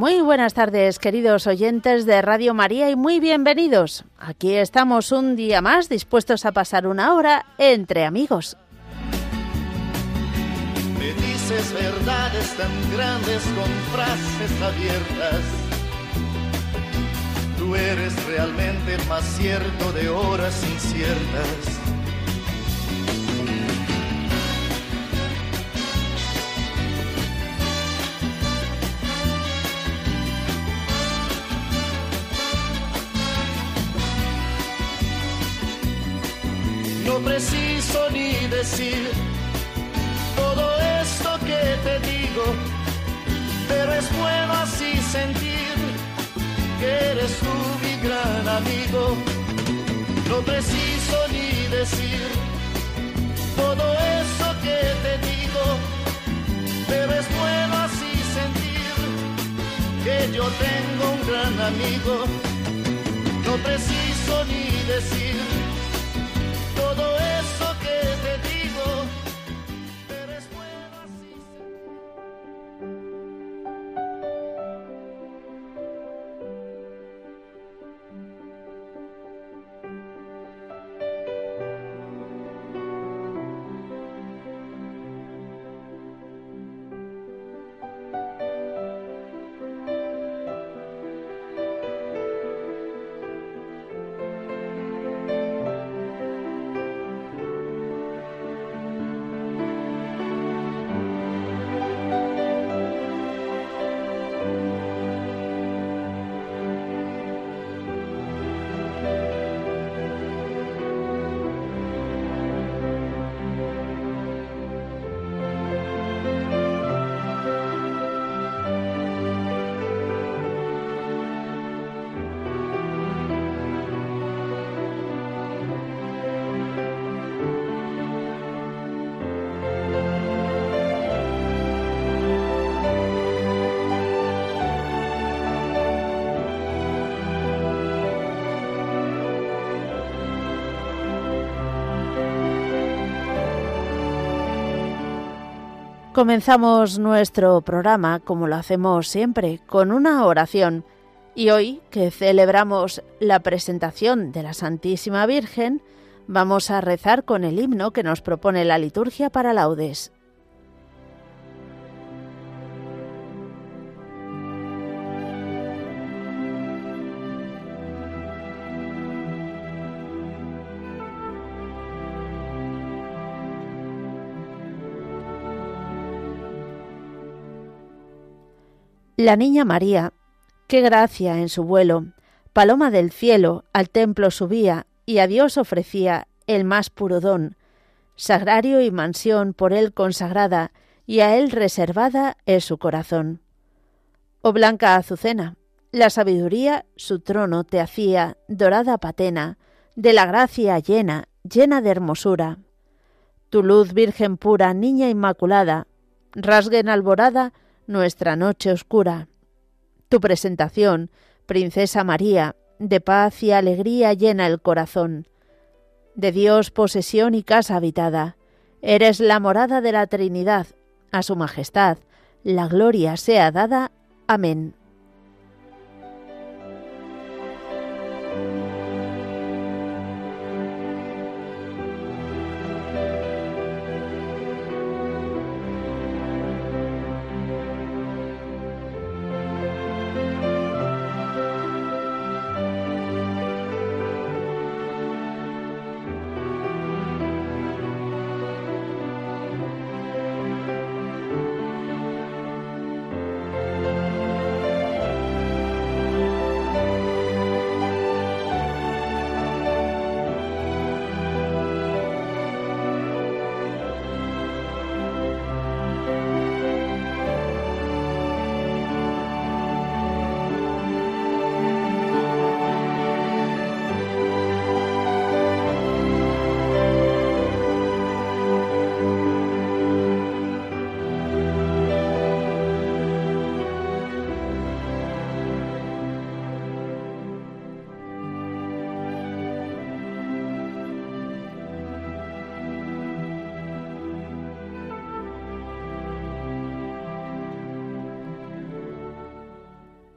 muy buenas tardes, queridos oyentes de Radio María, y muy bienvenidos. Aquí estamos un día más dispuestos a pasar una hora entre amigos. Me dices verdades tan grandes con frases abiertas. Tú eres realmente más cierto de horas inciertas. Preciso ni decir todo esto que te digo, pero es bueno así sentir que eres tú mi gran amigo. No preciso ni decir todo eso que te digo, pero es bueno así sentir que yo tengo un gran amigo. No preciso ni decir todo eso que Comenzamos nuestro programa, como lo hacemos siempre, con una oración. Y hoy, que celebramos la presentación de la Santísima Virgen, vamos a rezar con el himno que nos propone la liturgia para laudes. La niña María, qué gracia en su vuelo, paloma del cielo, al templo subía y a Dios ofrecía el más puro don, sagrario y mansión por él consagrada y a él reservada es su corazón. Oh blanca azucena, la sabiduría su trono te hacía, dorada patena, de la gracia llena, llena de hermosura. Tu luz virgen pura, niña inmaculada, rasguen alborada nuestra noche oscura. Tu presentación, Princesa María, de paz y alegría llena el corazón. De Dios posesión y casa habitada, eres la morada de la Trinidad, a su majestad, la gloria sea dada. Amén.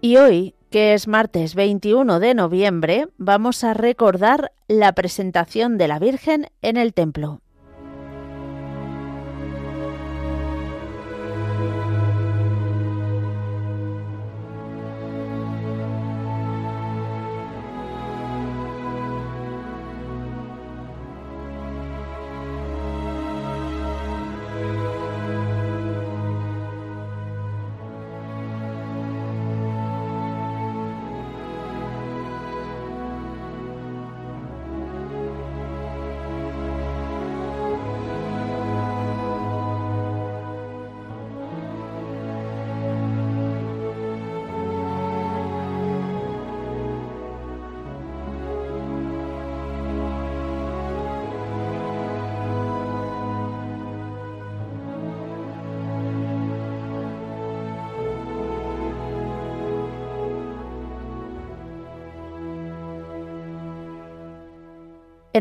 Y hoy, que es martes 21 de noviembre, vamos a recordar la presentación de la Virgen en el templo.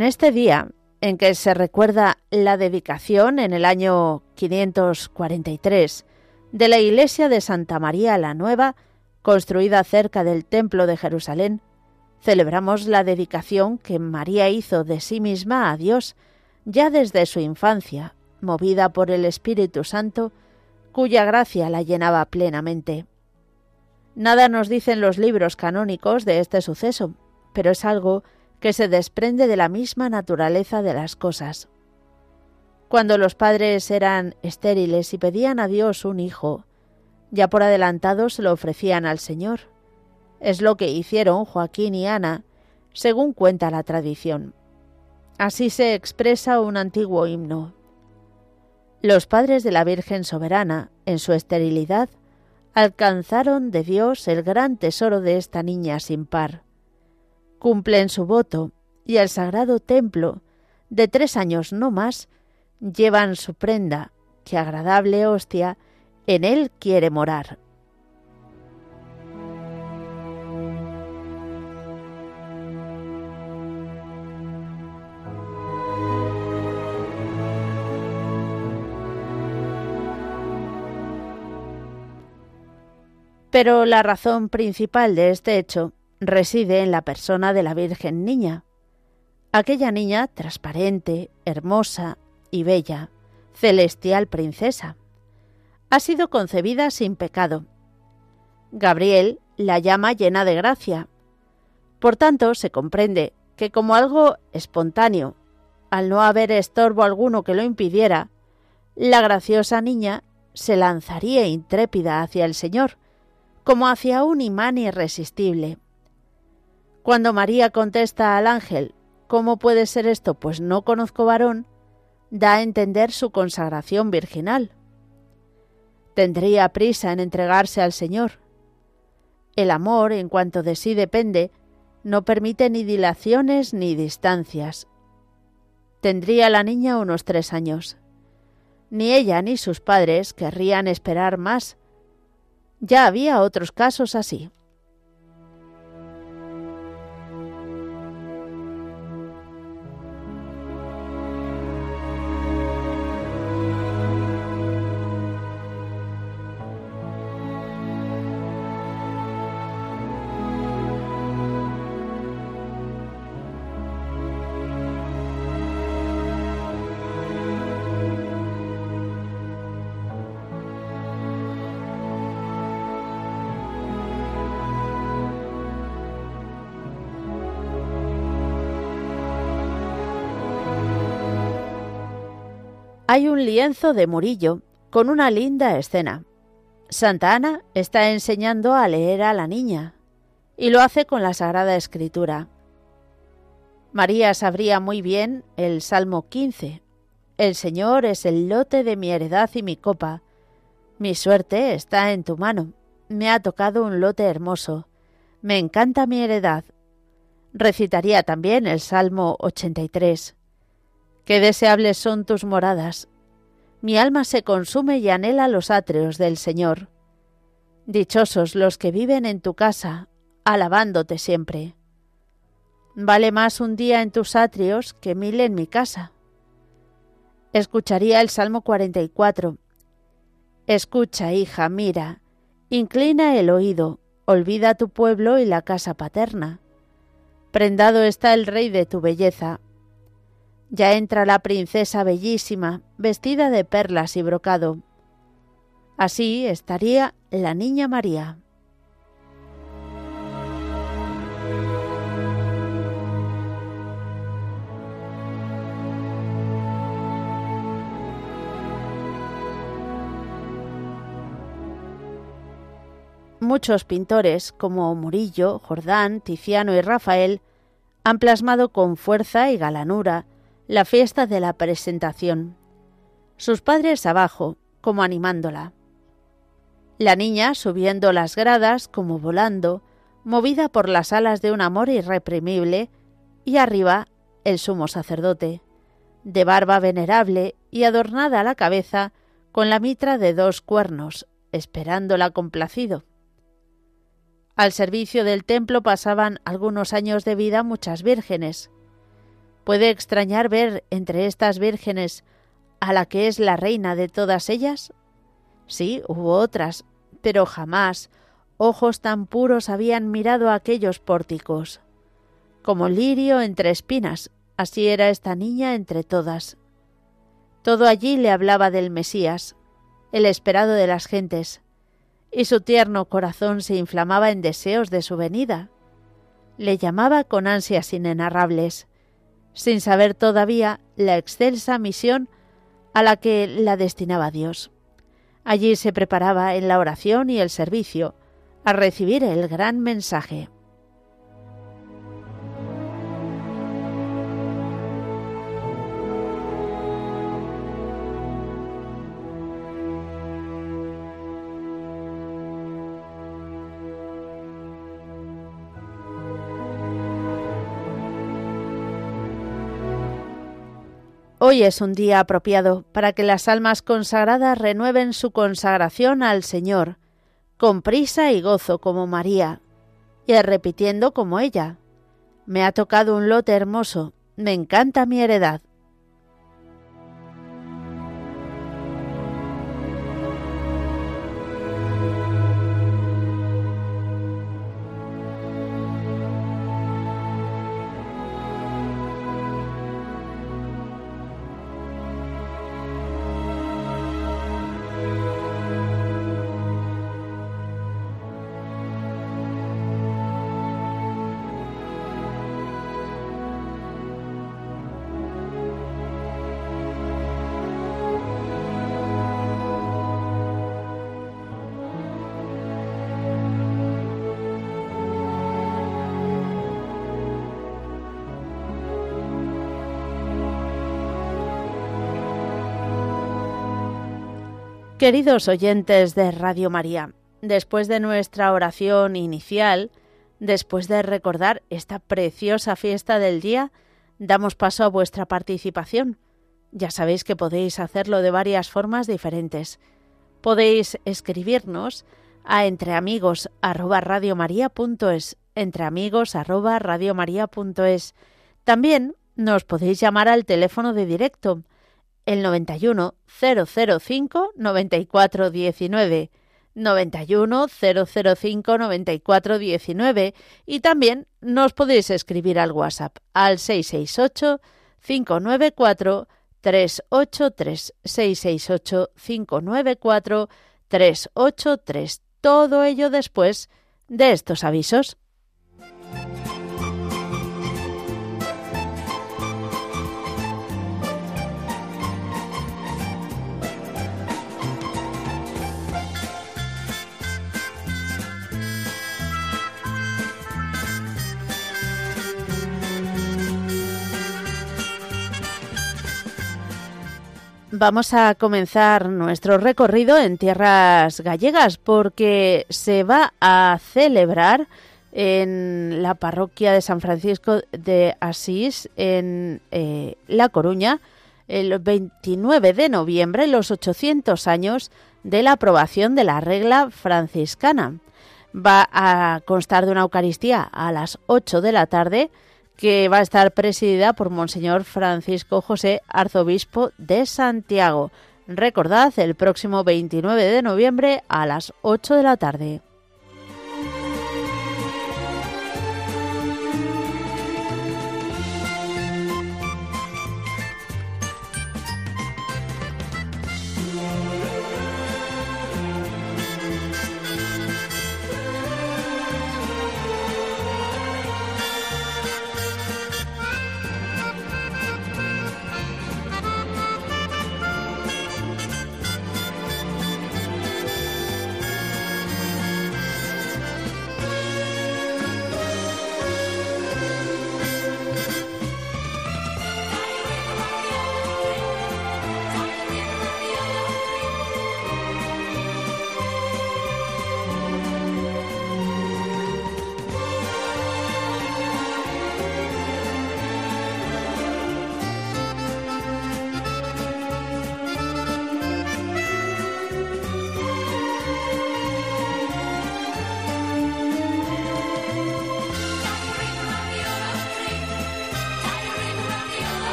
En este día, en que se recuerda la dedicación en el año 543 de la iglesia de Santa María la Nueva, construida cerca del Templo de Jerusalén, celebramos la dedicación que María hizo de sí misma a Dios ya desde su infancia, movida por el Espíritu Santo, cuya gracia la llenaba plenamente. Nada nos dicen los libros canónicos de este suceso, pero es algo que se desprende de la misma naturaleza de las cosas. Cuando los padres eran estériles y pedían a Dios un hijo, ya por adelantado se lo ofrecían al Señor. Es lo que hicieron Joaquín y Ana, según cuenta la tradición. Así se expresa un antiguo himno. Los padres de la Virgen Soberana, en su esterilidad, alcanzaron de Dios el gran tesoro de esta niña sin par cumplen su voto y al sagrado templo, de tres años no más, llevan su prenda, que agradable hostia en él quiere morar. Pero la razón principal de este hecho reside en la persona de la Virgen Niña, aquella niña transparente, hermosa y bella, celestial princesa. Ha sido concebida sin pecado. Gabriel la llama llena de gracia. Por tanto, se comprende que como algo espontáneo, al no haber estorbo alguno que lo impidiera, la graciosa niña se lanzaría intrépida hacia el Señor, como hacia un imán irresistible. Cuando María contesta al ángel, ¿cómo puede ser esto? Pues no conozco varón, da a entender su consagración virginal. Tendría prisa en entregarse al Señor. El amor, en cuanto de sí depende, no permite ni dilaciones ni distancias. Tendría la niña unos tres años. Ni ella ni sus padres querrían esperar más. Ya había otros casos así. Hay un lienzo de Murillo con una linda escena. Santa Ana está enseñando a leer a la niña y lo hace con la Sagrada Escritura. María sabría muy bien el Salmo 15. El Señor es el lote de mi heredad y mi copa. Mi suerte está en tu mano. Me ha tocado un lote hermoso. Me encanta mi heredad. Recitaría también el Salmo 83. Qué deseables son tus moradas. Mi alma se consume y anhela los atrios del Señor. Dichosos los que viven en tu casa, alabándote siempre. Vale más un día en tus atrios que mil en mi casa. Escucharía el Salmo 44. Escucha, hija, mira, inclina el oído, olvida tu pueblo y la casa paterna. Prendado está el rey de tu belleza, ya entra la princesa bellísima, vestida de perlas y brocado. Así estaría la niña María. Muchos pintores, como Murillo, Jordán, Tiziano y Rafael, han plasmado con fuerza y galanura la fiesta de la presentación. Sus padres abajo, como animándola. La niña subiendo las gradas como volando, movida por las alas de un amor irreprimible, y arriba el sumo sacerdote, de barba venerable y adornada la cabeza con la mitra de dos cuernos, esperándola complacido. Al servicio del templo pasaban algunos años de vida muchas vírgenes, ¿Puede extrañar ver entre estas vírgenes a la que es la reina de todas ellas? Sí, hubo otras, pero jamás ojos tan puros habían mirado aquellos pórticos. Como lirio entre espinas, así era esta niña entre todas. Todo allí le hablaba del Mesías, el esperado de las gentes, y su tierno corazón se inflamaba en deseos de su venida. Le llamaba con ansias inenarrables sin saber todavía la excelsa misión a la que la destinaba Dios. Allí se preparaba en la oración y el servicio a recibir el gran mensaje. Hoy es un día apropiado para que las almas consagradas renueven su consagración al Señor, con prisa y gozo como María, y repitiendo como ella. Me ha tocado un lote hermoso, me encanta mi heredad. Queridos oyentes de Radio María, después de nuestra oración inicial, después de recordar esta preciosa fiesta del día, damos paso a vuestra participación. Ya sabéis que podéis hacerlo de varias formas diferentes. Podéis escribirnos a entreamigos@radiomaria.es, entreamigos@radiomaria.es. También nos podéis llamar al teléfono de directo el 91 005 94 19 91 005 94 19 y también nos podéis escribir al WhatsApp al 668 594 383 668 594 383 todo ello después de estos avisos. Vamos a comenzar nuestro recorrido en tierras gallegas porque se va a celebrar en la parroquia de San Francisco de Asís en eh, La Coruña el 29 de noviembre los 800 años de la aprobación de la regla franciscana. Va a constar de una Eucaristía a las 8 de la tarde que va a estar presidida por Monseñor Francisco José, arzobispo de Santiago. Recordad, el próximo 29 de noviembre a las 8 de la tarde.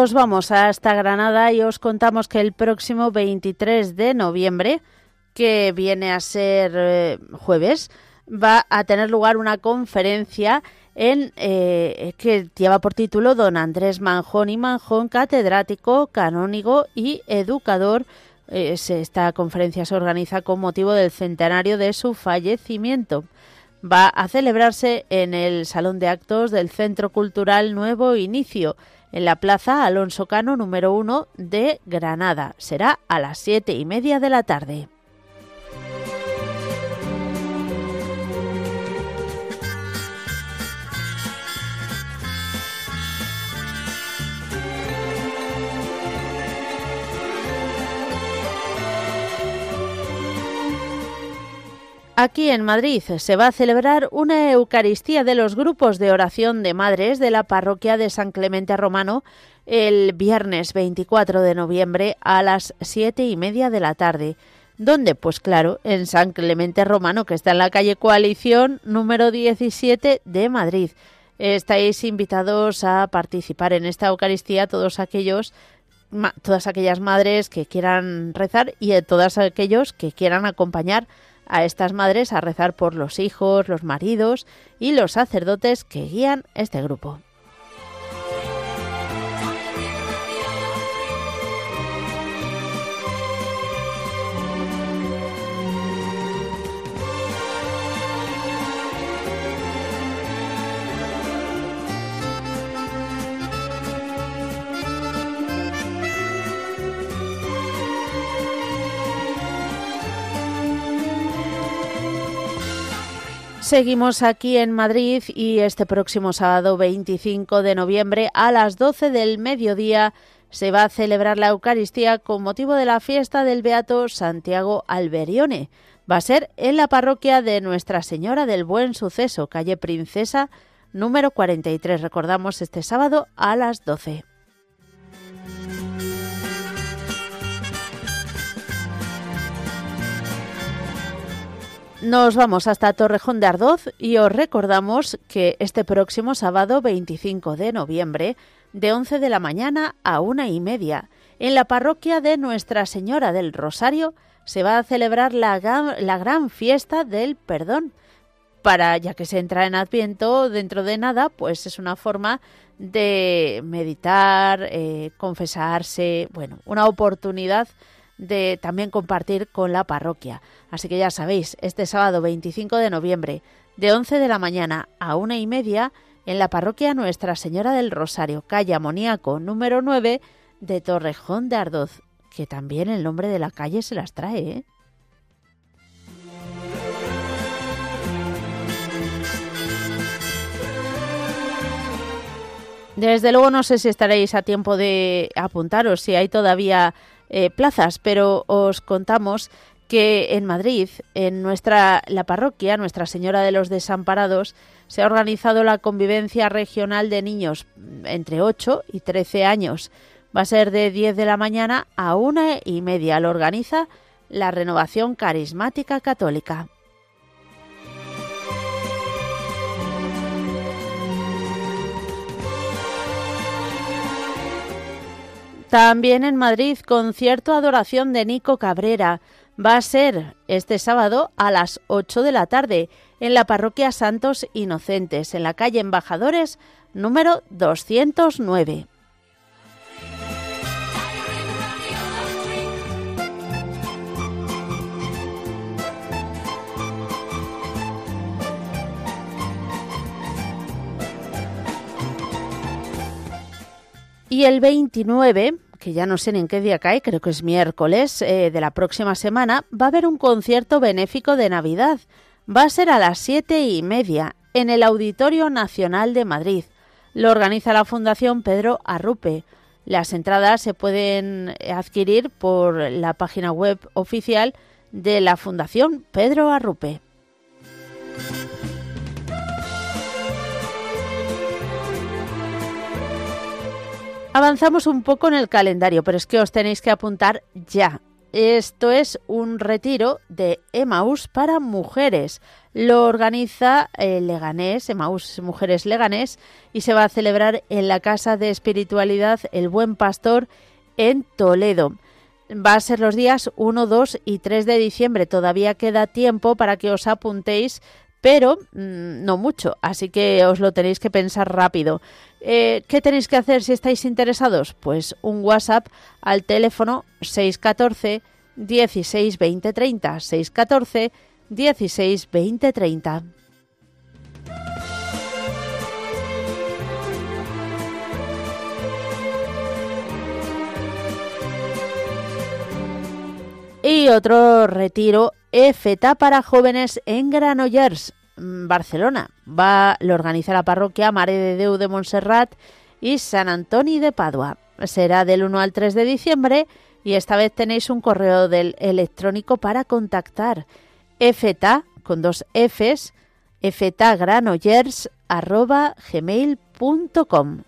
Vamos hasta Granada y os contamos que el próximo 23 de noviembre, que viene a ser eh, jueves, va a tener lugar una conferencia en eh, que lleva por título Don Andrés Manjón y Manjón, catedrático, canónigo y educador. esta conferencia se organiza con motivo del centenario de su fallecimiento. Va a celebrarse en el Salón de Actos del Centro Cultural Nuevo Inicio en la Plaza Alonso Cano número 1 de Granada. Será a las siete y media de la tarde. Aquí en Madrid se va a celebrar una Eucaristía de los grupos de oración de madres de la parroquia de San Clemente Romano el viernes 24 de noviembre a las siete y media de la tarde. ¿Dónde? Pues claro, en San Clemente Romano, que está en la calle Coalición número 17 de Madrid. Estáis invitados a participar en esta Eucaristía todos aquellos todas aquellas madres que quieran rezar y todos aquellos que quieran acompañar a estas madres a rezar por los hijos, los maridos y los sacerdotes que guían este grupo. Seguimos aquí en Madrid y este próximo sábado 25 de noviembre a las 12 del mediodía se va a celebrar la Eucaristía con motivo de la fiesta del Beato Santiago Alberione. Va a ser en la parroquia de Nuestra Señora del Buen Suceso, calle Princesa, número 43. Recordamos este sábado a las 12. Nos vamos hasta Torrejón de Ardoz y os recordamos que este próximo sábado 25 de noviembre, de 11 de la mañana a una y media, en la parroquia de Nuestra Señora del Rosario, se va a celebrar la, gran fiesta del perdón. Para, ya que se entra en Adviento dentro de nada, pues es una forma de meditar, eh, confesarse, bueno, una oportunidad de también compartir con la parroquia. Así que ya sabéis, este sábado 25 de noviembre, de 11 de la mañana a una y media, en la parroquia Nuestra Señora del Rosario, calle Amoníaco número 9 de Torrejón de Ardoz, que también el nombre de la calle se las trae, ¿eh? Desde luego no sé si estaréis a tiempo de apuntaros, si hay todavía eh, plazas, pero os contamos que en Madrid, en nuestra la parroquia Nuestra Señora de los Desamparados, se ha organizado la convivencia regional de niños entre 8 y 13 años. Va a ser de 10 de la mañana a una y media. Lo organiza la Renovación Carismática Católica. También en Madrid, concierto adoración de Nico Cabrera. Va a ser este sábado a las 8 de la tarde en la parroquia Santos Inocentes, en la calle Embajadores número 209. Y el 29, que ya no sé en qué día cae, creo que es miércoles eh, de la próxima semana, va a haber un concierto benéfico de Navidad. Va a ser a las siete y media en el Auditorio Nacional de Madrid. Lo organiza la Fundación Pedro Arrupe. Las entradas se pueden adquirir por la página web oficial de la Fundación Pedro Arrupe. Avanzamos un poco en el calendario, pero es que os tenéis que apuntar ya. Esto es un retiro de Emaús para mujeres. Lo organiza el Leganés, Emaús Mujeres Leganés, y se va a celebrar en la Casa de Espiritualidad El Buen Pastor en Toledo. Va a ser los días 1, 2 y 3 de diciembre. Todavía queda tiempo para que os apuntéis pero mm, no mucho, así que os lo tenéis que pensar rápido. Eh, ¿Qué tenéis que hacer si estáis interesados? Pues un WhatsApp al teléfono 614 16 20 30 614 16 20 30. Y otro retiro EFETA para jóvenes en Granollers, mm, Barcelona. Va, lo organiza la parroquia Mare de Deu de Montserrat y San Antonio de Padua. Será del 1 al 3 de diciembre y esta vez tenéis un correo electrónico para contactar. EFETA, con dos Fs, efetagranollers arroba gmail.com.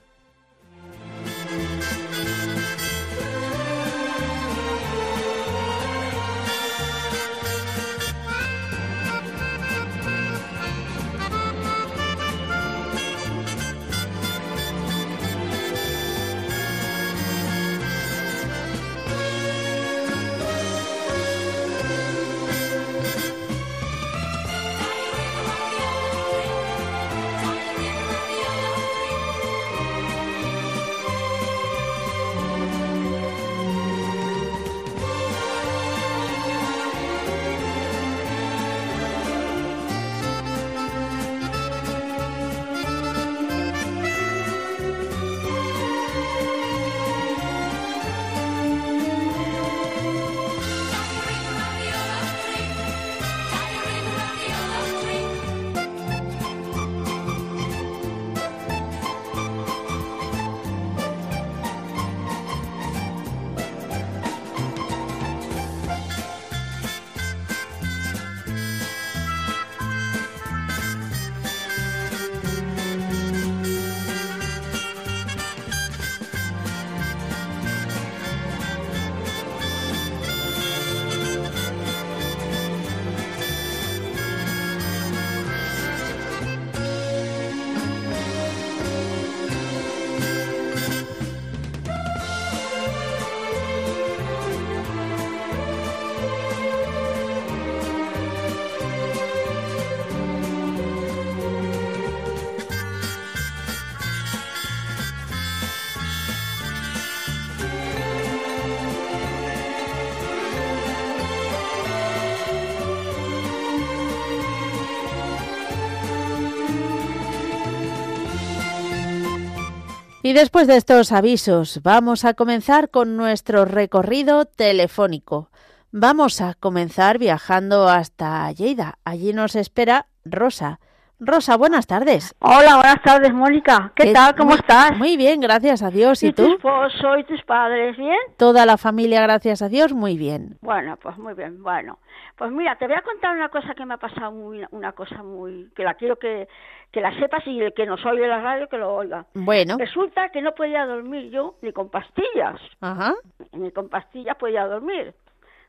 Y después de estos avisos, vamos a comenzar con nuestro recorrido telefónico. Vamos a comenzar viajando hasta Lleida. Allí nos espera Rosa. Rosa, buenas tardes. Hola, buenas tardes, Mónica. ¿Qué, tal? ¿Cómo muy, estás? Muy bien, gracias a Dios. ¿Y, ¿Y tú? tu esposo y tus padres, bien? Toda la familia, gracias a Dios, muy bien. Bueno, pues muy bien. Bueno, pues mira, te voy a contar una cosa que me ha pasado, muy, una cosa muy, que la quiero que, que la sepas y el que nos oye la radio que lo oiga. Bueno, Resulta que no podía dormir yo ni con pastillas, ajá, ni con pastillas podía dormir.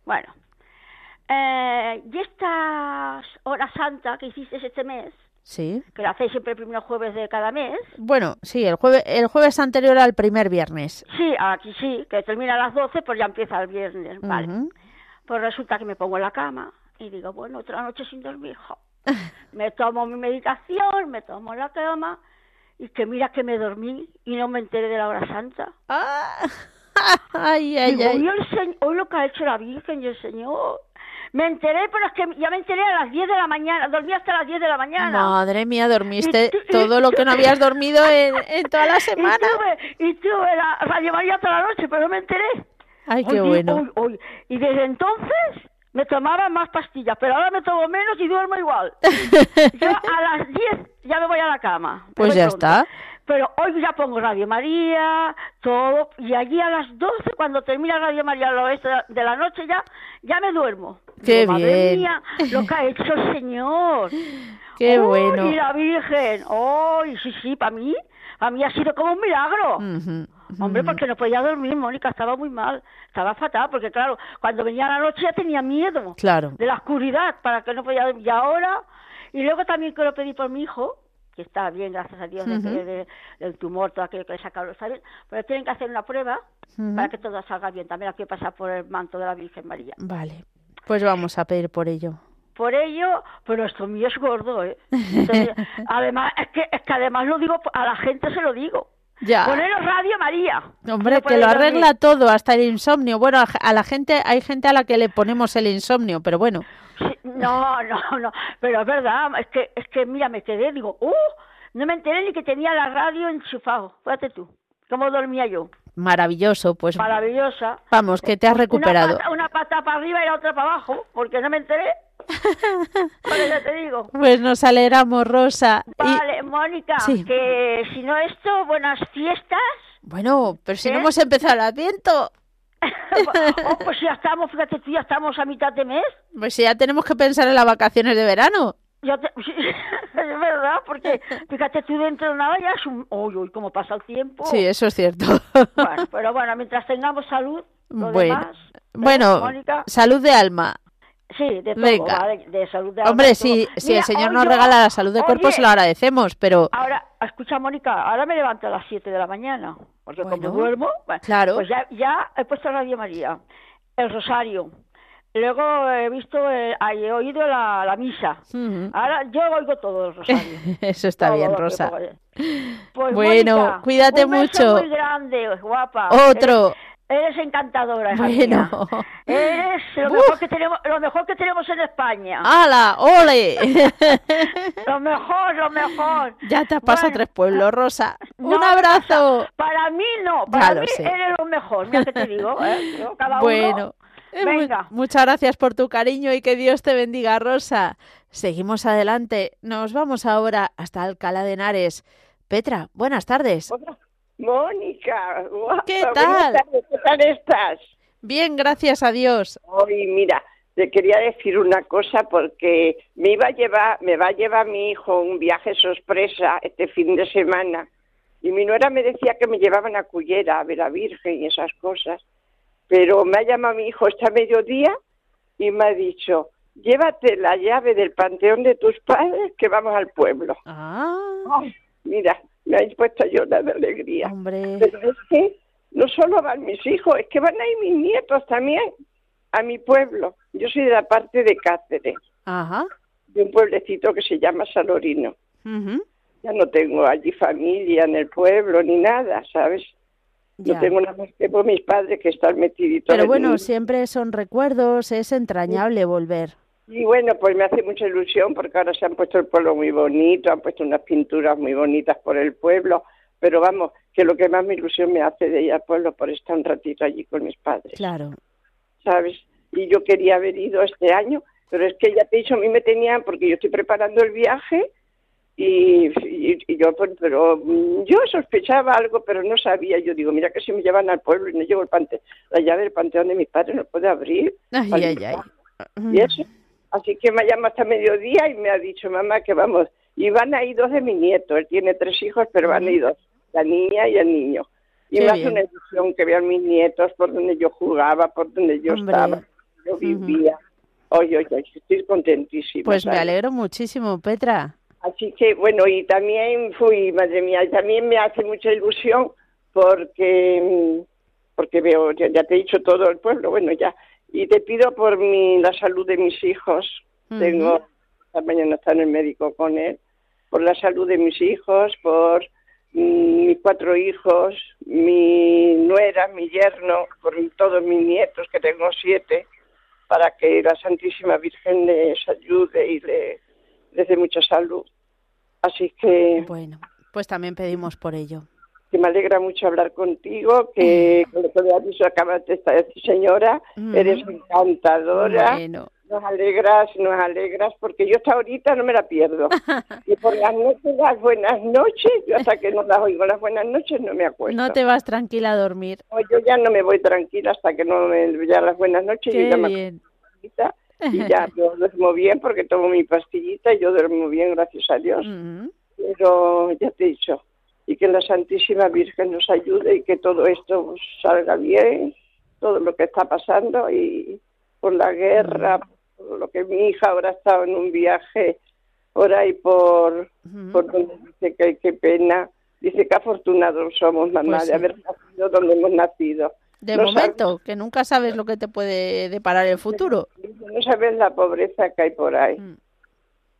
Bueno, eh, y esta hora santa que hiciste este mes, sí. que la hacéis siempre el primer jueves de cada mes, Bueno, sí, el jueves, el jueves anterior al primer viernes. Sí, aquí sí, que termina a las 12, pues ya empieza el viernes, vale. Pues resulta que me pongo en la cama y digo, bueno, otra noche sin dormir, jo. Me tomo mi meditación, me tomo la cama y que mira que me dormí y no me enteré de la hora santa. Ah, ay, ay, Digo, ay. hoy, el hoy lo que ha hecho la Virgen y el Señor. Me enteré, pero es que ya me enteré a las 10 de la mañana, dormí hasta las 10 de la mañana. Madre mía, dormiste tú- todo lo que no habías dormido en, en toda la y semana. tuve, y tuve la Radio María toda la noche, pero no me enteré. Ay, qué bueno. oy, oy. Y desde entonces me tomaba más pastillas, pero ahora me tomo menos y duermo igual. Yo a las 10 ya me voy a la cama. Pues ya pronto. está. Pero hoy ya pongo Radio María, todo, y allí a las 12, cuando termina Radio María al oeste de la noche, ya, ya me duermo. Qué Digo, Madre bien. mía, lo que ha hecho el Señor. Qué bueno. Y la Virgen. ¡Ay, sí, sí, para mí! Para mí ha sido como un milagro. Hombre, porque no podía dormir, Mónica, estaba muy mal, estaba fatal, porque claro, cuando venía la noche ya tenía miedo Claro. de la oscuridad, para que no podía dormir. Y ahora, y luego también quiero pedir por mi hijo, que está bien, gracias a Dios, Ujú. de- de- del tumor, todo aquello que le sacaron, está bien, pero tienen que hacer una prueba para que todo salga bien. También hay que pasar por el manto de la Virgen María. Vale, pues vamos a pedir por ello. Por ello, pero esto mío es gordo, ¿eh? Entonces, además, es que, es que además lo digo, a la gente se lo digo. Ya. Poneros Radio María. Hombre, que lo dormir. arregla todo, hasta el insomnio. Bueno, a la gente, hay gente a la que le ponemos el insomnio, pero bueno. Sí, no, no, no, pero es verdad, es que, es que mira, me quedé, digo, ¡uh! No me enteré ni que tenía la radio enchufado, fíjate tú, cómo dormía yo, Maravilloso, pues maravillosa. vamos, que te has recuperado. Una pata, una pata para arriba y la otra para abajo, porque no me enteré. Bueno, ya te digo. Pues nos alegramos, Rosa. Y- Vale, Mónica, Sí. que si no esto, buenas fiestas. Bueno, pero si no ¿Eh? hemos empezado el adviento, oh, pues ya estamos, fíjate tú, ya estamos a mitad de mes. pues ya tenemos que pensar en las vacaciones de verano. Te- es verdad, porque fíjate tú dentro de nada ya es un... Uy, uy, cómo pasa el tiempo. Sí, eso es cierto. Bueno, pero bueno, mientras tengamos salud, lo Bueno, demás... ¿eh, bueno, Mónica? salud de alma. Sí, de todo, venga. ¿vale? De salud de alma, Hombre, si, si Mira, el Señor nos yo- regala la salud de cuerpo, oye, se lo agradecemos, pero Ahora, escucha, Mónica, ahora me levanto a las 7 de la mañana, porque Bueno, como duermo, claro. pues ya, ya he puesto Radio María, el Rosario, luego he visto, eh, he oído la, la misa, ahora yo oigo todo el Rosario. eso está Todo bien, Rosa. Pues, Bueno, Mónica, cuídate un mucho. muy grande, guapa. Otro. Eres, eres encantadora, hija Bueno. mía. Eres lo Uf. mejor, que tenemos, lo mejor que tenemos en España. ¡Hala! ¡Ole! Lo mejor, lo mejor. ya te has pasado Bueno, tres pueblos, Rosa. no ¡Un abrazo! Para mí no, Ya para lo mí sé. eres lo mejor. Mira que te digo, ¿eh? Yo, cada Bueno. uno. eh, mu- Venga. muchas gracias por tu cariño y que Dios te bendiga, Rosa. Seguimos adelante. Nos vamos ahora hasta Alcalá de Henares. Petra, buenas tardes. Mónica, guapa, ¿Qué tal? tardes, ¿Qué tal estás? Bien, gracias a Dios. Hoy, mira, te quería decir una cosa porque me iba a llevar, me va a llevar mi hijo un viaje sorpresa este fin de semana y mi nuera me decía que me llevaban a Cullera a ver a Virgen y esas cosas, pero me ha llamado mi hijo esta mediodía y me ha dicho, llévate la llave del panteón de tus padres que vamos al pueblo. Ah, mira, me habéis puesto a llorar de alegría. hombre. Pero es que no solo van mis hijos, es que van a ir mis nietos también a mi pueblo. Yo soy de la parte de Cáceres, Ajá. de un pueblecito que se llama Salorino. ujú, Ya no tengo allí familia en el pueblo ni nada, ¿sabes? ya. No tengo nada más que por mis padres que están metiditos. Pero en- bueno, siempre son recuerdos, es entrañable volver. Y bueno, pues me hace mucha ilusión porque ahora se han puesto el pueblo muy bonito, han puesto unas pinturas muy bonitas por el pueblo, pero vamos, que lo que más me ilusión me hace de ir al pueblo por estar un ratito allí con mis padres. Claro. ¿Sabes? Y yo quería haber ido este año, pero es que ya te he dicho, a mí me tenían, porque yo estoy preparando el viaje y, y, yo, pues, pero mm, yo sospechaba algo, pero no sabía. Yo digo, mira que si me llevan al pueblo y no llevo el pante, la llave del panteón de mis padres no puede abrir. Ay, ay, ay. Y eso. Así que me llama hasta mediodía y me ha dicho, mamá, que vamos. Y van a ir dos de mi nieto. Él tiene tres hijos, pero van a ir dos. La niña y el niño. Y me hace una ilusión que vean mis nietos por donde yo jugaba, por donde yo estaba, yo vivía. Oye, oye, estoy contentísima. Pues me alegro muchísimo, Petra. Así que bueno, y también fui, madre mía, también me hace mucha ilusión porque porque veo, ya, te he dicho todo el pueblo, bueno, ya. Y te pido por mi, la salud de mis hijos. Tengo, esta mañana está en el médico con él, por la salud de mis hijos, por mm, mis cuatro hijos, mi nuera, mi yerno, por todos mis nietos, que tengo siete, para que la Santísima Virgen les ayude y le, les dé mucha salud. Así que... Bueno, pues también pedimos por ello. Que me alegra mucho hablar contigo, que con lo que me has dicho acabas de estar, señora, eres encantadora. Bueno. Nos alegras, nos alegras, porque yo hasta ahorita no me la pierdo. y por las noches, las buenas noches, yo hasta que no las oigo las buenas noches no me acuerdo. No te vas tranquila a dormir. yo ya no me voy tranquila hasta que no me ya las buenas noches. Qué yo ya bien. Me y ya yo duermo bien porque tomo mi pastillita y yo duermo bien, gracias a Dios. Pero ya te he dicho, y que la Santísima Virgen nos ayude y que todo esto salga bien, todo lo que está pasando y por la guerra, por lo que mi hija ahora ha estado en un viaje por ahí por, por donde dice que qué pena, dice que afortunados somos mamá pues de haber nacido donde hemos nacido. De momento, que nunca sabes lo que te puede deparar el futuro. No sabes la pobreza que hay por ahí. Mm.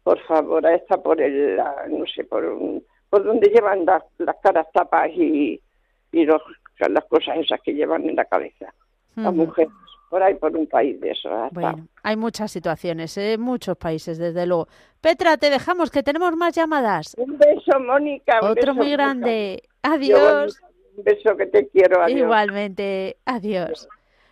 Por favor, a esta por el, no sé, por, por donde llevan las, caras tapas y, y los, las cosas esas que llevan en la cabeza. Las mujeres, por ahí, por un país de eso. Bueno, hay muchas situaciones, ¿eh? muchos países, desde luego. Petra, te dejamos, que tenemos más llamadas. Un beso, Mónica. Otro muy grande. Adiós. Un beso que te quiero. Adiós. Igualmente, adiós.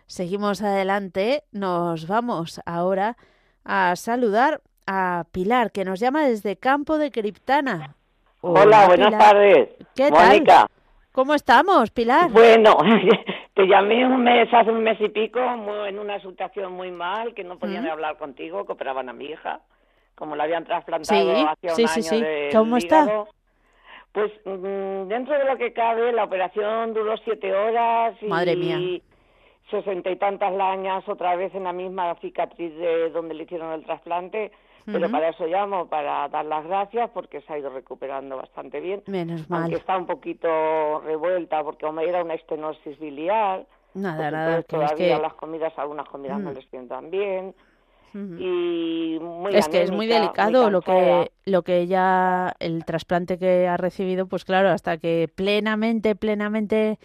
Seguimos adelante. Nos vamos ahora a saludar a Pilar, que nos llama desde Campo de Criptana. Hola, buenas tardes. ¿Qué Mónica. ¿Cómo estamos, Pilar? Bueno, te llamé un mes, hace un mes y pico, en una situación muy mal, que no podían hablar contigo, que operaban a mi hija, como la habían trasplantado hace un año sí. ¿Cómo está? Pues mm, dentro de lo que cabe, la operación duró siete horas y Madre mía. sesenta y tantas lañas otra vez en la misma cicatriz de donde le hicieron el trasplante. Pero para eso llamo, para dar las gracias, porque se ha ido recuperando bastante bien. Menos mal. Aunque está un poquito revuelta, porque como era una estenosis biliar. Nada, pues nada. Todavía las comidas, algunas comidas no les sientan bien y muy es que es muy delicado lo que lo que ella el trasplante que ha recibido pues claro hasta que plenamente plenamente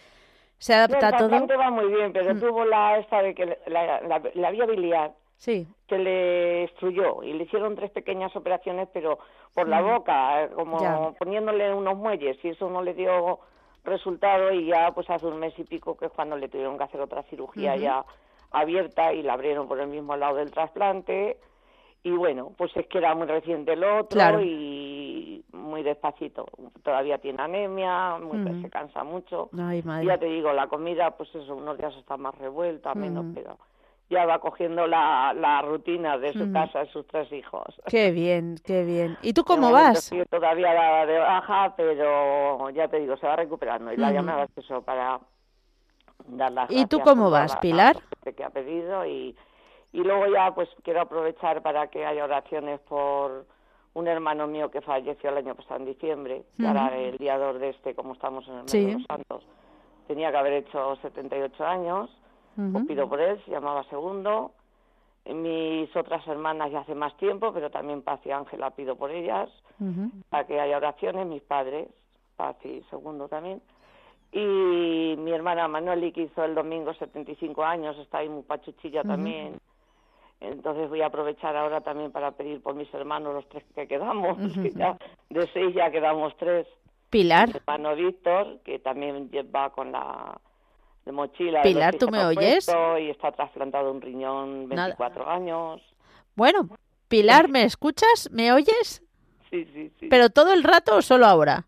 se adapta a todo va muy bien pero mm. tuvo la esta de que la, la, vía biliar sí. que le destruyó y le hicieron tres pequeñas operaciones pero por la boca eh, como poniéndole unos muelles y eso no le dio resultado y ya pues hace un mes y pico que es cuando le tuvieron que hacer otra cirugía ya abierta y la abrieron por el mismo lado del trasplante. Y bueno, pues es que era muy reciente el otro y muy despacito. Todavía tiene anemia, se cansa mucho. Ya te digo, la comida, pues eso, unos días está más revuelta, menos, pero ya va cogiendo la, la rutina de su casa, de sus tres hijos. Qué bien, qué bien. ¿Y tú cómo vas? todavía de baja, pero ya te digo, se va recuperando. Y la llamada es eso, para ¿Y tú cómo vas, Pilar? que ha pedido y, y luego ya pues quiero aprovechar para que haya oraciones por un hermano mío que falleció el año pasado en diciembre, para el día 2 de este, como estamos en el mes de los santos. Tenía que haber hecho 78 años, uh pido por él, se llamaba Segundo. Mis otras hermanas ya hace más tiempo, pero también Paz y Ángela pido por ellas, para que haya oraciones, mis padres, Paz y Segundo también. Y mi hermana Manueli que hizo el domingo 75 años está ahí muy pachuchilla también. Entonces voy a aprovechar ahora también para pedir por mis hermanos los tres que quedamos de seis ya quedamos tres. Pilar. Mi hermano Víctor, que también va con la de mochila. Pilar, ¿tú me oyes? Y está trasplantado un riñón 24 años. Bueno, Pilar, ¿me escuchas? ¿Me oyes? Sí, sí, sí. ¿Pero todo el rato o solo ahora?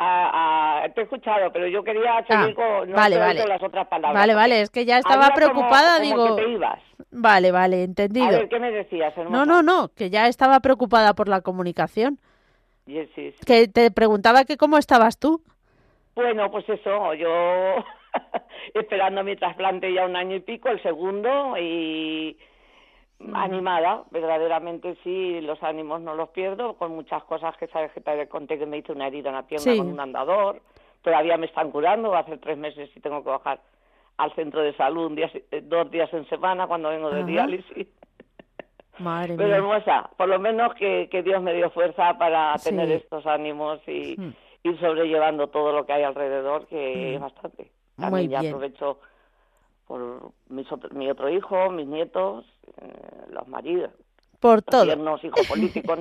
Ah, ah, te he escuchado, pero yo quería seguir con, no vale, vale. las otras palabras. Vale, vale, es que ya estaba preocupada, digo. Que te ibas. Vale, vale, entendido. A ver, ¿qué me decías, No, no, no, que ya estaba preocupada por la comunicación. Sí, sí, Que te preguntaba que cómo estabas tú. Bueno, pues eso, yo esperando mi trasplante ya un año y pico, el segundo, y mm. animada, verdaderamente sí, los ánimos no los pierdo, con muchas cosas que sabes que te conté que me hice una herida en la pierna con un andador, todavía me están curando, va a hacer tres meses y tengo que bajar al centro de salud eh, dos días en semana cuando vengo de diálisis. Madre Pero hermosa, por lo menos que, que Dios me dio fuerza para tener estos ánimos y ir sobrellevando todo lo que hay alrededor, que es hmm. bastante. También ya aprovecho por mi otro hijo, mis nietos, eh, los maridos. Por todos. Los hijos políticos,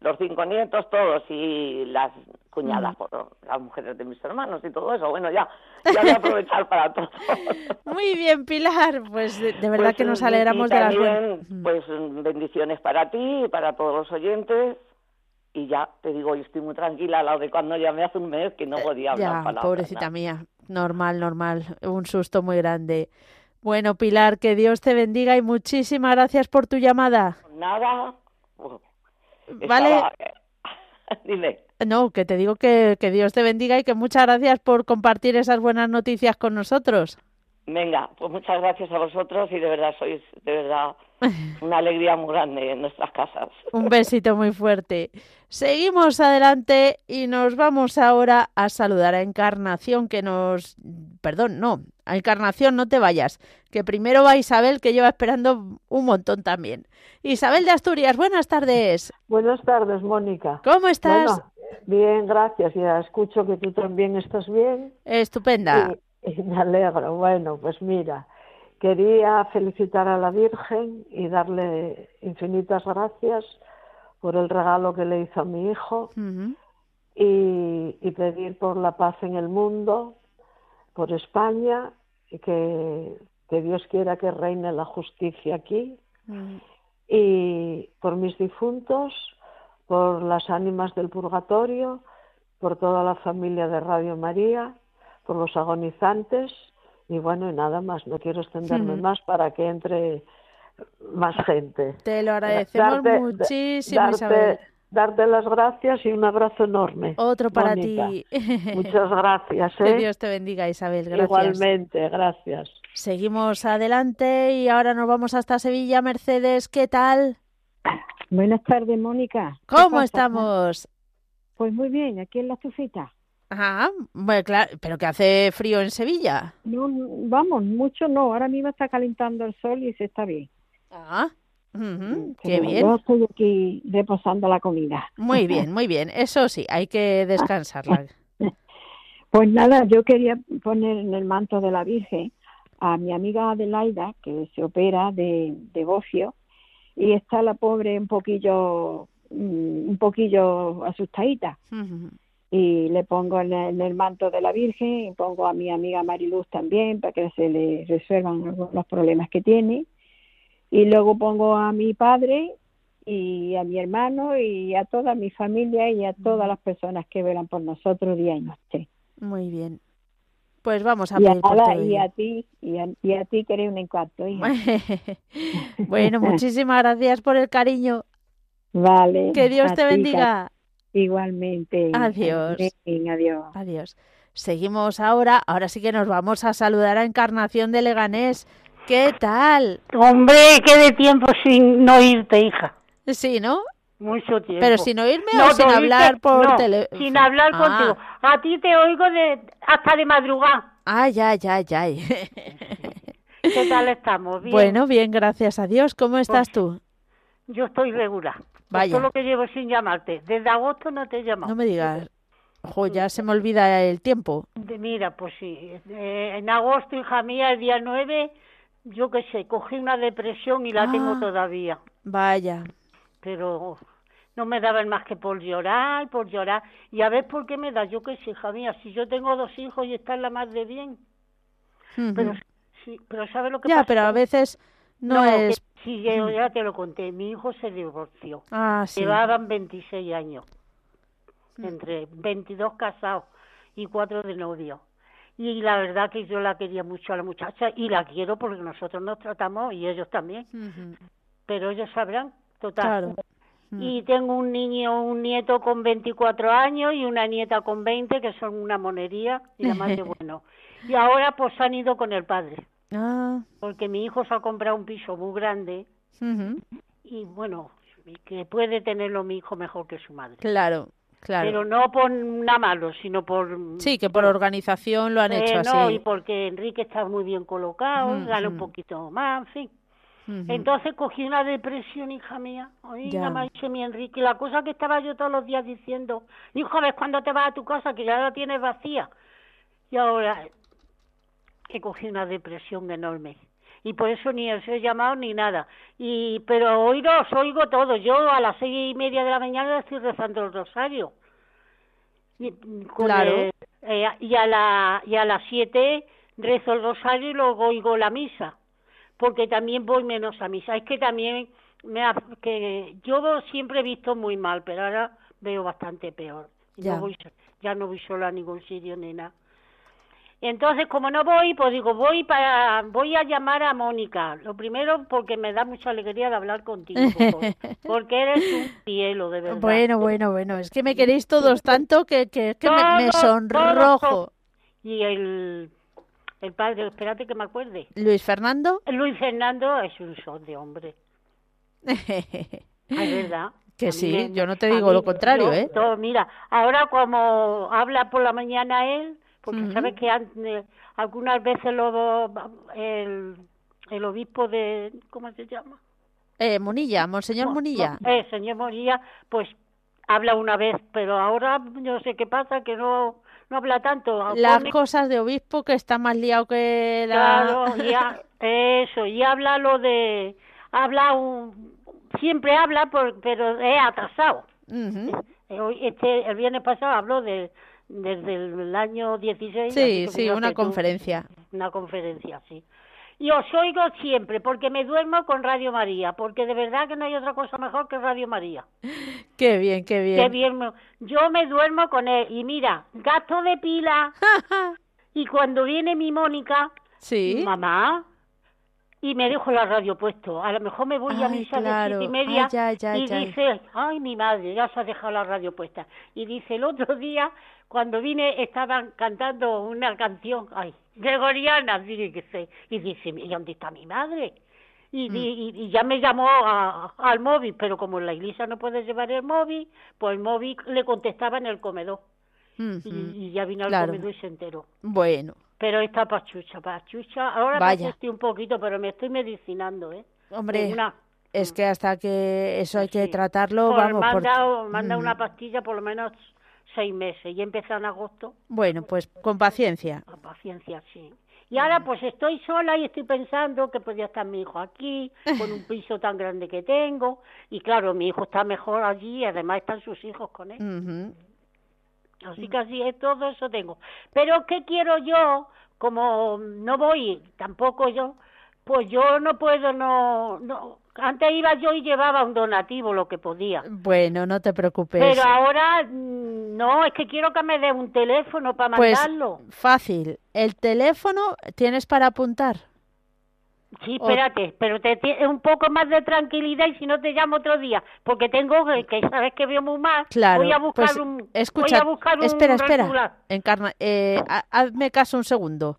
los cinco nietos, todos, y las cuñadas, mm. por las mujeres de mis hermanos y todo eso. Bueno, ya, ya voy a aprovechar para todo. Muy bien, Pilar, pues de, verdad pues, que nos alegramos de las buenas. Pues bendiciones para ti y para todos los oyentes y ya te digo, yo estoy muy tranquila al lado de cuando llamé hace un mes que no eh, podía hablar ya, Pobrecita mía, normal, normal, un susto muy grande. Bueno, Pilar, que Dios te bendiga y muchísimas gracias por tu llamada. Nada. vale. Dime. No, que te digo que, que Dios te bendiga y que muchas gracias por compartir esas buenas noticias con nosotros. Venga, pues muchas gracias a vosotros y de verdad sois de verdad una alegría muy grande en nuestras casas. Un besito muy fuerte. Seguimos adelante y nos vamos ahora a saludar a Encarnación que nos... Perdón, no, a Encarnación no te vayas, que primero va Isabel que lleva esperando un montón también. Isabel de Asturias, buenas tardes. Buenas tardes, Mónica. ¿Cómo estás? bien, gracias. Ya escucho que tú también estás bien. Estupenda. me alegro. Bueno, pues mira, quería felicitar a la Virgen y darle infinitas gracias por el regalo que le hizo a mi hijo y, pedir por la paz en el mundo, por España, y que, que Dios quiera que reine la justicia aquí, y por mis difuntos, por las ánimas del purgatorio, por toda la familia de Radio María, por los agonizantes y bueno, y nada más, no quiero extenderme más para que entre más gente. Te lo agradecemos muchísimo, darte, Isabel. Darte las gracias y un abrazo enorme. Otro para ti. Muchas gracias. Que ¿eh? Dios te bendiga, Isabel. Gracias. Igualmente, gracias. Seguimos adelante y ahora nos vamos hasta Sevilla. Mercedes, ¿qué tal? Buenas tardes, Mónica. ¿Cómo estamos? Pues muy bien, aquí en la estufita. Ajá, bueno, claro, pero que hace frío en Sevilla. No, vamos, mucho no. Ahora mismo está calentando el sol y se está bien. Ah, qué bien. Yo estoy aquí reposando la comida. Muy bien, muy bien. Eso sí, hay que descansarla. pues nada, yo quería poner en el manto de la Virgen a mi amiga Adelaida, que se opera de, de bocio, y está la pobre un poquillo, mm, un poquillo asustadita y le pongo en el, manto de la Virgen y pongo a mi amiga Mariluz también para que se le resuelvan los problemas que tiene y luego pongo a mi padre y a mi hermano y a toda mi familia y a todas las personas que velan por nosotros día y noche. Muy bien. Pues vamos a pedir y por y a ti y a, ti que eres un encanto. bueno, muchísimas gracias por el cariño. Vale. Que Dios te bendiga. Igualmente. Adiós. adiós. Adiós. Seguimos ahora, ahora sí que nos vamos a saludar a Encarnación de Leganés. ¿Qué tal? Hombre, qué de tiempo sin no irte, hija. Sí, ¿no? Mucho tiempo. Pero sin oírme o sin hablar por teléfono. Sin hablar ah. contigo. A ti te oigo de hasta de madrugada. Ay, ay, ay, ay. ¿Qué tal estamos? ¿Bien? Bueno, bien, gracias a Dios. ¿Cómo estás pues tú? Yo estoy regular. Vaya. Todo lo que llevo sin llamarte. Desde agosto no te he llamado. No me digas. Ojo, ya se me olvida el tiempo. mira, pues sí. Eh, en agosto, hija mía, el día 9, yo qué sé, cogí una depresión y la tengo ah. todavía. Vaya. Pero no me daban más que por llorar, por llorar. Y a ver por qué me da, yo qué sé, hija mía, si yo tengo dos hijos y están la más de bien. Pero sí, pero ¿sabes lo que ya, pasa? pero a veces no, es... sí, yo ya te lo conté, mi hijo se divorció. Ah, sí. Llevaban 26 años, entre 22 casados y cuatro de novio. Y la verdad que yo la quería mucho a la muchacha y la quiero porque nosotros nos tratamos y ellos también. Pero ellos sabrán, total. Claro. Y tengo un niño, un nieto con 24 años y una nieta con 20 que son una monería y además de bueno. Y ahora pues han ido con el padre. Ah, Porque mi hijo se ha comprado un piso muy grande ujú. y bueno, y que puede tenerlo mi hijo mejor que su madre. claro, claro. Pero no por nada malo, sino por... Sí, que por organización lo han Eh, hecho así. No, y porque Enrique está muy bien colocado, Ujú, gana un poquito más, en fin. Entonces cogí una depresión, hija mía. Nada más dice mi Enrique. La cosa que estaba yo todos los días diciendo, hijo, ¿ves cuándo te vas a tu casa? Que ya la tienes vacía. Y ahora he cogido una depresión enorme. Y por eso ni os he llamado ni nada. Y Pero oíros, oigo todo. Yo a las seis y media de la mañana estoy rezando el rosario. Y, con Claro. el- eh, y, a la, y a las siete rezo el rosario y luego oigo la misa porque también voy menos a misa. Es que también me ha- que yo siempre he visto muy mal, pero ahora veo bastante peor. Ya. No voy, so- ya no voy sola a ningún sitio ni nada. Entonces, como no voy, pues digo, voy para voy a llamar a Mónica. Lo primero porque me da mucha alegría de hablar contigo, por- porque eres un cielo, de verdad. Bueno, bueno, bueno. Es que me queréis todos tanto que, que, que me, sonrojo. todos. Y el el padre, espérate que me acuerde. Luis Fernando. Luis Fernando es un sol de hombre. Es verdad. Que sí, me- yo no te digo mí- lo contrario, yo- ¿eh? todo, mira, ahora como habla por la mañana él, porque sabes que eh, algunas veces lo, el, el obispo de, ¿cómo se llama? Eh, Munilla, Monseñor Mo- Munilla. mo- eh, señor Moría, pues habla una vez, pero ahora no sé qué pasa, que no, no habla tanto. Las Pone- cosas de obispo que está más liado que la... Claro, y ha- eso, y habla lo de, habla un, siempre habla, por, pero es atrasado. Ujú. Eh, hoy- Este, el viernes pasado habló de, desde el año 16. Sí, sí, una tú, conferencia. Una conferencia, sí. Y os oigo siempre, porque me duermo con Radio María, porque de verdad que no hay otra cosa mejor que Radio María. Qué bien, qué bien. Qué bien, yo me duermo con él. Y mira, gasto de pila. y cuando viene mi Mónica, Sí. mamá, y me dejo la radio puesto. A lo mejor me voy a Ay, misa claro. de siete y media Ay, y dice, ay, mi madre, ya se ha dejado la radio puesta. Y dice, el otro día, cuando vine, estaban cantando una canción, ay, gregoriana, dice, y dice, ¿y dónde está mi madre? Y, Mm. di- y- y ya me llamó a- al móvil, pero como en la iglesia no puede llevar el móvil, pues el móvil le contestaba en el comedor. Y, y ya vino al Claro. comedor y se enteró. Bueno, Pero está pachucha, pachucha. Ahora Vaya. me estoy un poquito, pero me estoy medicinando, ¿eh? hombre, Una- es que hasta que eso hay que sí. tratarlo, Pues vamos me han por... dado, me han dado Ujú. una pastilla por lo menos seis meses y empezó en agosto. Bueno, pues con paciencia. A paciencia, sí. Y ahora pues estoy sola y estoy pensando que podría estar mi hijo aquí, con un piso tan grande que tengo. Y claro, mi hijo está mejor allí y además están sus hijos con él. Así que así es, todo eso tengo. Pero ¿qué quiero yo? Como no voy, tampoco yo, pues yo no puedo, no, no. Antes iba yo y llevaba un donativo, lo que podía. Bueno, no te preocupes. Pero ahora, mm, no, es que quiero que me dé un teléfono para pues mandarlo. fácil. El teléfono tienes para apuntar. Sí, o- espérate, pero te tie- un poco más de tranquilidad y si no te llamo otro día, porque tengo que, sabes que veo muy mal. Claro. Voy a buscar pues, un, escucha, voy a buscar un espera, espera. regular. Encarna, eh, ha- hazme caso un segundo.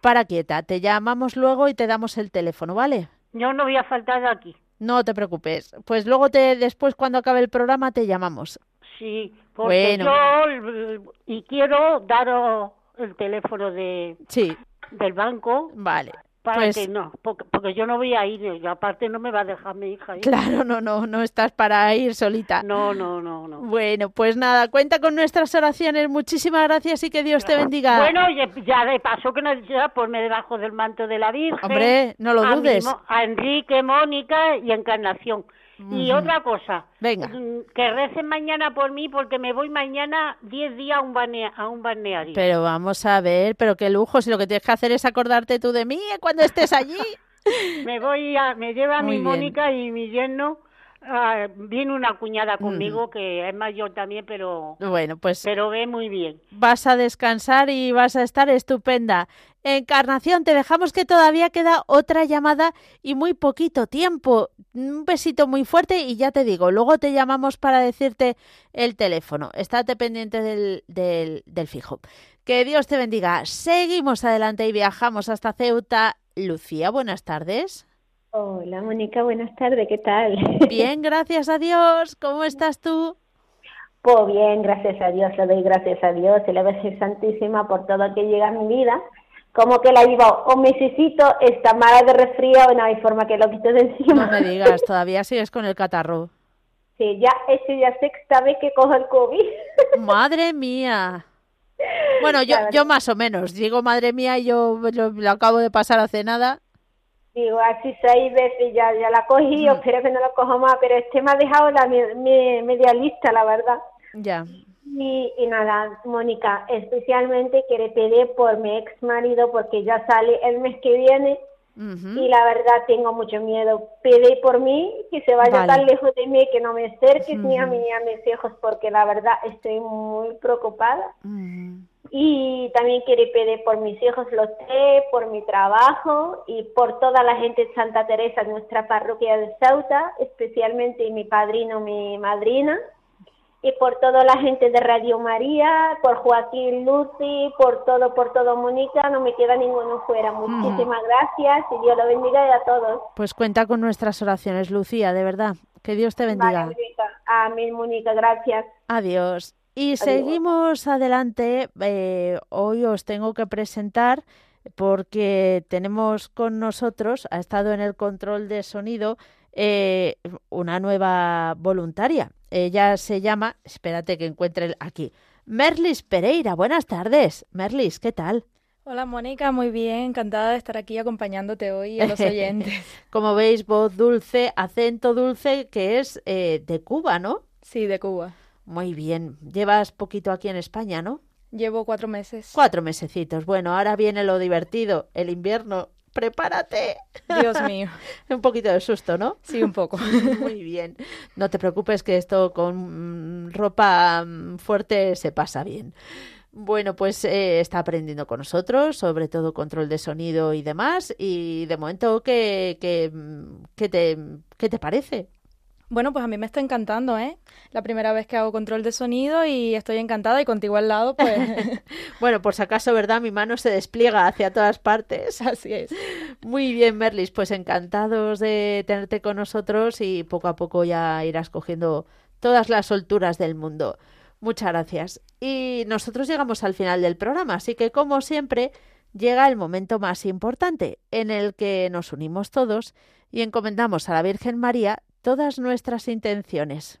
Para quieta, te llamamos luego y te damos el teléfono, ¿vale? Yo no voy a faltar de aquí. No te preocupes. Pues luego te después cuando acabe el programa te llamamos. Sí, porque Bueno. yo eh, y quiero daros el teléfono de Sí, del banco vale. Para Pues que no, porque, porque yo no voy a ir, y aparte no me va a dejar mi hija ir. claro, no, no, no estás para ir solita. No, no, no, no. Bueno, pues nada, cuenta con nuestras oraciones. Muchísimas gracias y que Dios te bendiga. Bueno, ya, ya de paso que no ya ponme debajo del manto de la Virgen. Hombre, no lo a mi dudes. mo- a Enrique, Mónica y Encarnación. Y otra cosa. Venga. Mm, que recen mañana por mí porque me voy mañana 10 días a un, a un balneario. Pero vamos a ver, pero qué lujo, si lo que tienes que hacer es acordarte tú de mí cuando estés allí. me voy a, me lleva mi Mónica y mi yerno Ah, viene una cuñada conmigo que es mayor también, pero bueno, pues pero ve muy bien. Vas a descansar y vas a estar estupenda. Encarnación, te dejamos que todavía queda otra llamada y muy poquito tiempo. Un besito muy fuerte y ya te digo, luego te llamamos para decirte el teléfono. Estate pendiente del, del, del fijo. Que Dios te bendiga. Seguimos adelante y viajamos hasta Ceuta. Lucía, buenas tardes. Hola, Mónica, buenas tardes, ¿qué tal? Bien, gracias a Dios. ¿Cómo estás tú? Pues bien, gracias a Dios, le doy gracias a Dios y la Virgen Santísima por todo que llega a mi vida. Como que la llevo un mesecito, está mala de resfrío, no hay forma que lo quite de encima. No me digas, todavía sigues con el catarro. Sí, ya es ya sexta vez que cojo el COVID. Madre mía. Bueno, yo, yo más o menos. Digo, madre mía, yo lo acabo de pasar hace nada. Digo, así seis veces ya, ya la cogí, espero que no lo cojo más, pero este me ha dejado la media lista, la verdad. Ya. Y, y nada, Mónica, especialmente quiere pedir por mi ex marido porque ya sale el mes que viene y la verdad tengo mucho miedo. Pide por mí que se vaya tan lejos de mí, que no me acerques ni a mí ni a mis hijos porque la verdad estoy muy preocupada y también quiere pedir por mis hijos los tres, por mi trabajo y por toda la gente de Santa Teresa, nuestra parroquia de Ceuta, especialmente mi padrino, mi madrina, y por toda la gente de Radio María, por Joaquín Lucy, por todo, por todo Mónica, no me queda ninguno fuera. Muchísimas gracias y Dios lo bendiga a todos. Pues cuenta con nuestras oraciones, Lucía, de verdad. Que Dios te bendiga. Amén, Mónica, gracias. Adiós. Y seguimos adelante. Eh, hoy os tengo que presentar porque tenemos con nosotros, ha estado en el control de sonido, eh, una nueva voluntaria. Ella se llama, espérate que encuentre aquí, Merlis Pereira. Buenas tardes. Merlis, ¿qué tal? Hola Mónica, muy bien, encantada de estar aquí acompañándote hoy a los oyentes. Como veis, voz dulce, acento dulce, que es eh, de Cuba, ¿no? Sí, de Cuba. Muy bien. Llevas poquito aquí en España, ¿no? Llevo cuatro meses. Cuatro mesecitos. Bueno, ahora viene lo divertido, el invierno. ¡Prepárate! Dios mío. un poquito de susto, ¿no? Sí, un poco. Muy bien. No te preocupes que esto con mm, ropa mm, fuerte se pasa bien. Bueno, pues eh, está aprendiendo con nosotros, sobre todo control de sonido y demás. Y de momento, ¿qué, qué, mm, qué te, qué te parece? Bueno, pues a mí me está encantando, ¿eh? La primera vez que hago control de sonido y estoy encantada y contigo al lado, pues... bueno, por si acaso, ¿verdad? Mi mano se despliega hacia todas partes. Así es. Muy bien, Merlis, pues encantados de tenerte con nosotros y poco a poco ya irás cogiendo todas las solturas del mundo. Muchas gracias. Y nosotros llegamos al final del programa, así que como siempre llega el momento más importante en el que nos unimos todos y encomendamos a la Virgen María todas nuestras intenciones.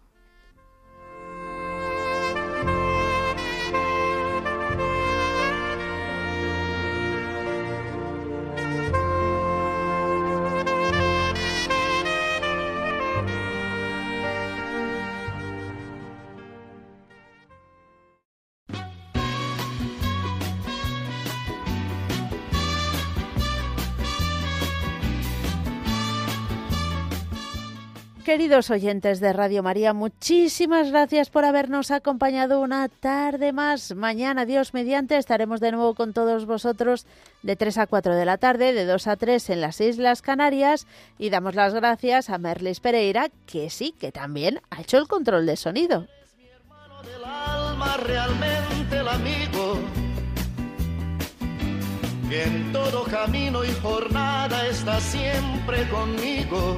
Queridos oyentes de Radio María, muchísimas gracias por habernos acompañado una tarde más. Mañana, Dios mediante, estaremos de nuevo con todos vosotros de 3 a 4 de la tarde, de 2 a 3 en las Islas Canarias y damos las gracias a Merlis Pereira, que sí, que también ha hecho el control de sonido. realmente el amigo en todo camino y jornada está siempre conmigo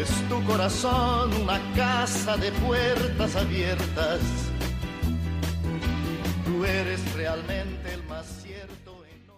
es tu corazón una casa de puertas abiertas. Tú eres realmente